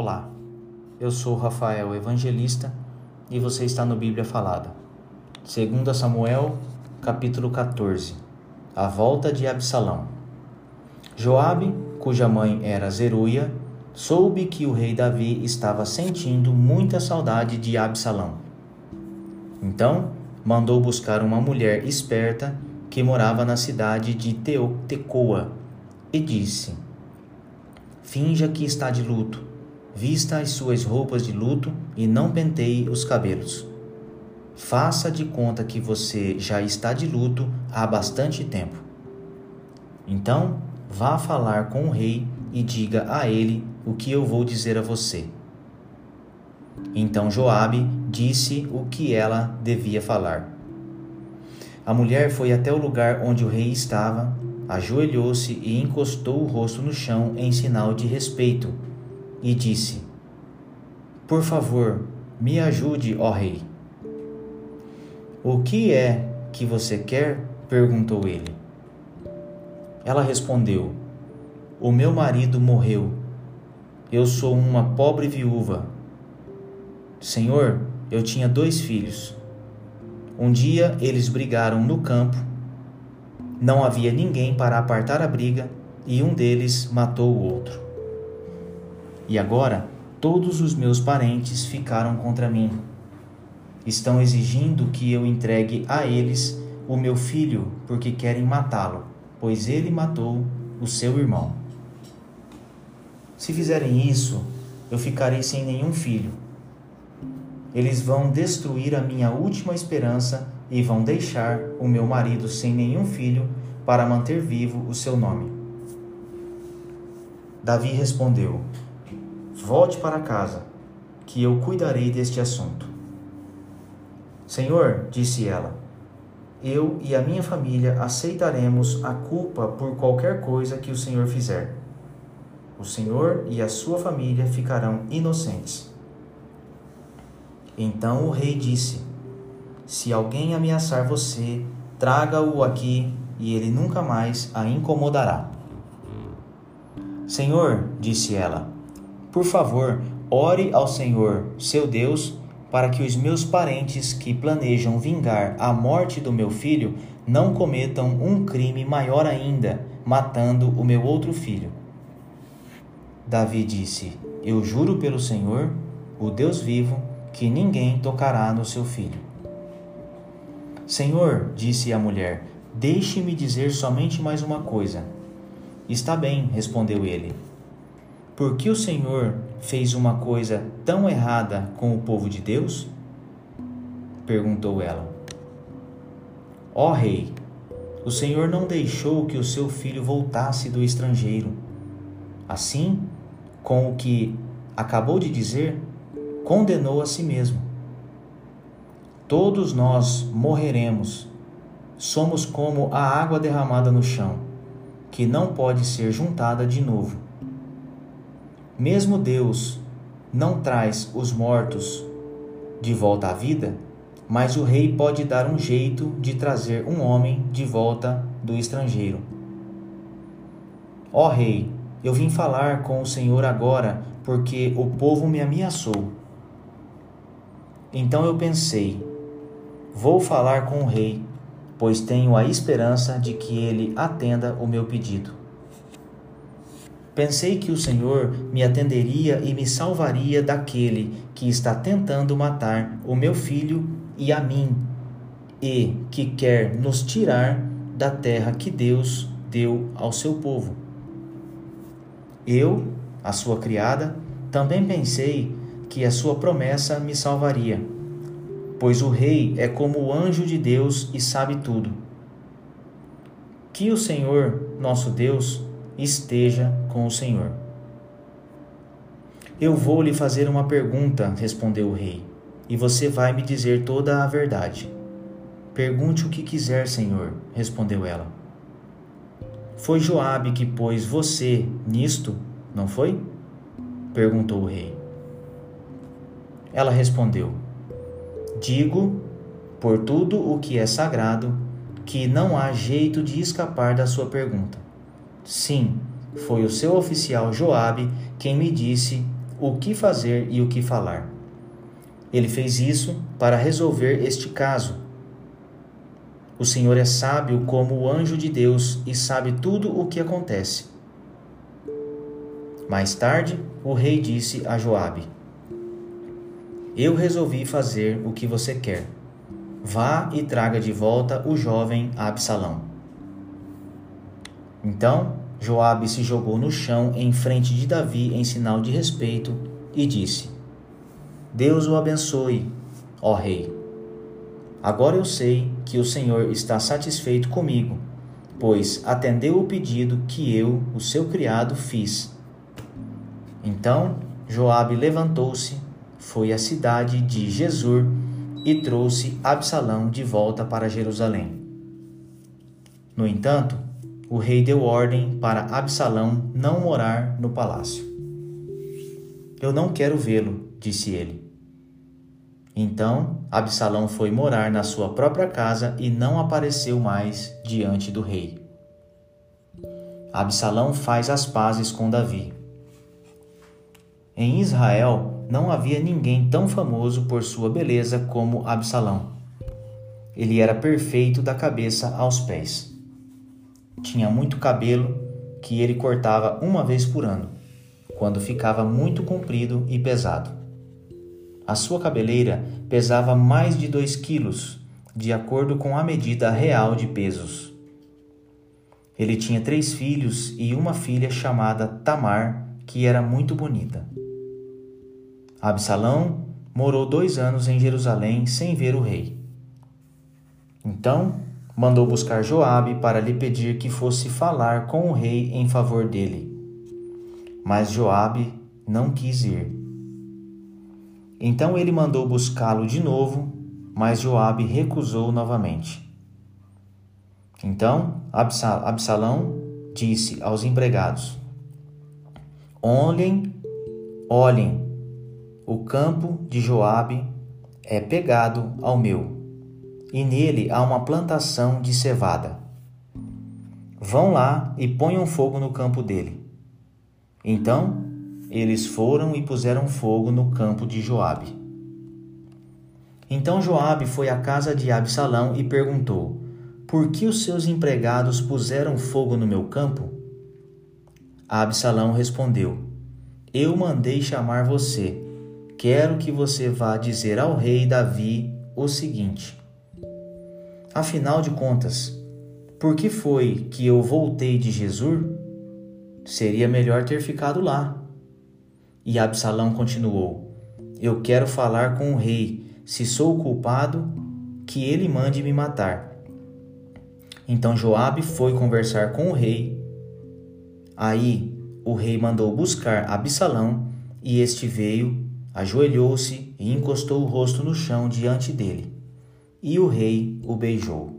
Olá, eu sou Rafael Evangelista e você está no Bíblia Falada. 2 Samuel, capítulo 14 A volta de Absalão. Joabe, cuja mãe era Zeruia, soube que o rei Davi estava sentindo muita saudade de Absalão. Então, mandou buscar uma mulher esperta que morava na cidade de Tecoa e disse: Finja que está de luto, vista as suas roupas de luto e não penteie os cabelos. Faça de conta que você já está de luto há bastante tempo. Então, vá falar com o rei e diga a ele o que eu vou dizer a você. Então Joabe disse o que ela devia falar. A mulher foi até o lugar onde o rei estava ajoelhou-se e encostou o rosto no chão em sinal de respeito, e disse: Por favor, me ajude, ó rei. O que é que você quer? perguntou ele. Ela respondeu: O meu marido morreu. Eu sou uma pobre viúva. Senhor, eu tinha dois filhos. Um dia eles brigaram no campo não havia ninguém para apartar a briga e um deles matou o outro. E agora todos os meus parentes ficaram contra mim. Estão exigindo que eu entregue a eles o meu filho porque querem matá-lo, pois ele matou o seu irmão. Se fizerem isso, eu ficarei sem nenhum filho. Eles vão destruir a minha última esperança e vão deixar o meu marido sem nenhum filho para manter vivo o seu nome. Davi respondeu: Volte para casa, que eu cuidarei deste assunto. Senhor, disse ela, eu e a minha família aceitaremos a culpa por qualquer coisa que o Senhor fizer. O Senhor e a sua família ficarão inocentes. Então o rei disse: se alguém ameaçar você, traga-o aqui e ele nunca mais a incomodará. Senhor, disse ela, por favor, ore ao Senhor, seu Deus, para que os meus parentes que planejam vingar a morte do meu filho não cometam um crime maior ainda, matando o meu outro filho. Davi disse: Eu juro pelo Senhor, o Deus vivo, que ninguém tocará no seu filho. Senhor, disse a mulher, deixe-me dizer somente mais uma coisa. Está bem, respondeu ele. Por que o Senhor fez uma coisa tão errada com o povo de Deus? perguntou ela. Ó oh, rei, o Senhor não deixou que o seu filho voltasse do estrangeiro. Assim, com o que acabou de dizer, condenou a si mesmo. Todos nós morreremos. Somos como a água derramada no chão, que não pode ser juntada de novo. Mesmo Deus não traz os mortos de volta à vida, mas o rei pode dar um jeito de trazer um homem de volta do estrangeiro. Ó rei, eu vim falar com o Senhor agora, porque o povo me ameaçou. Então eu pensei, Vou falar com o rei, pois tenho a esperança de que ele atenda o meu pedido. Pensei que o Senhor me atenderia e me salvaria daquele que está tentando matar o meu filho e a mim, e que quer nos tirar da terra que Deus deu ao seu povo. Eu, a sua criada, também pensei que a sua promessa me salvaria pois o rei é como o anjo de Deus e sabe tudo. Que o Senhor, nosso Deus, esteja com o Senhor. Eu vou lhe fazer uma pergunta, respondeu o rei, e você vai me dizer toda a verdade. Pergunte o que quiser, Senhor, respondeu ela. Foi Joabe que pôs você nisto, não foi? perguntou o rei. Ela respondeu: Digo, por tudo o que é sagrado, que não há jeito de escapar da sua pergunta. Sim, foi o seu oficial Joabe quem me disse o que fazer e o que falar. Ele fez isso para resolver este caso. O Senhor é sábio como o anjo de Deus e sabe tudo o que acontece. Mais tarde, o rei disse a Joabe: Eu resolvi fazer o que você quer. Vá e traga de volta o jovem Absalão. Então, Joabe se jogou no chão em frente de Davi em sinal de respeito e disse: Deus o abençoe, ó rei. Agora eu sei que o Senhor está satisfeito comigo, pois atendeu o pedido que eu, o seu criado, fiz. Então Joabe levantou-se, foi à cidade de Jesur e trouxe Absalão de volta para Jerusalém. No entanto, o rei deu ordem para Absalão não morar no palácio. Eu não quero vê-lo, disse ele. Então Absalão foi morar na sua própria casa e não apareceu mais diante do rei. Absalão faz as pazes com Davi. Em Israel não havia ninguém tão famoso por sua beleza como Absalão. Ele era perfeito da cabeça aos pés. Tinha muito cabelo que ele cortava uma vez por ano, quando ficava muito comprido e pesado. A sua cabeleira pesava mais de 2 quilos, de acordo com a medida real de pesos. Ele tinha três filhos e uma filha chamada Tamar, que era muito bonita. Absalão morou dois anos em Jerusalém sem ver o rei. Então mandou buscar Joabe para lhe pedir que fosse falar com o rei em favor dele. Mas Joabe não quis ir. Então ele mandou buscá-lo de novo, mas Joabe recusou novamente. Então Absalão disse aos empregados: Olhem, olhem, o campo de Joabe é pegado ao meu e nele há uma plantação de cevada. Vão lá e ponham fogo no campo dele. Então eles foram e puseram fogo no campo de Joabe. Então Joabe foi à casa de Absalão e perguntou: Por que os seus empregados puseram fogo no meu campo? Absalão respondeu: Eu mandei chamar você. Quero que você vá dizer ao rei Davi o seguinte: Afinal de contas, por que foi que eu voltei de Jesus? Seria melhor ter ficado lá. E Absalão continuou: Eu quero falar com o rei. Se sou culpado, que ele mande me matar. Então Joabe foi conversar com o rei. Aí o rei mandou buscar Absalão, e este veio, ajoelhou-se e encostou o rosto no chão diante dele e o rei o beijou.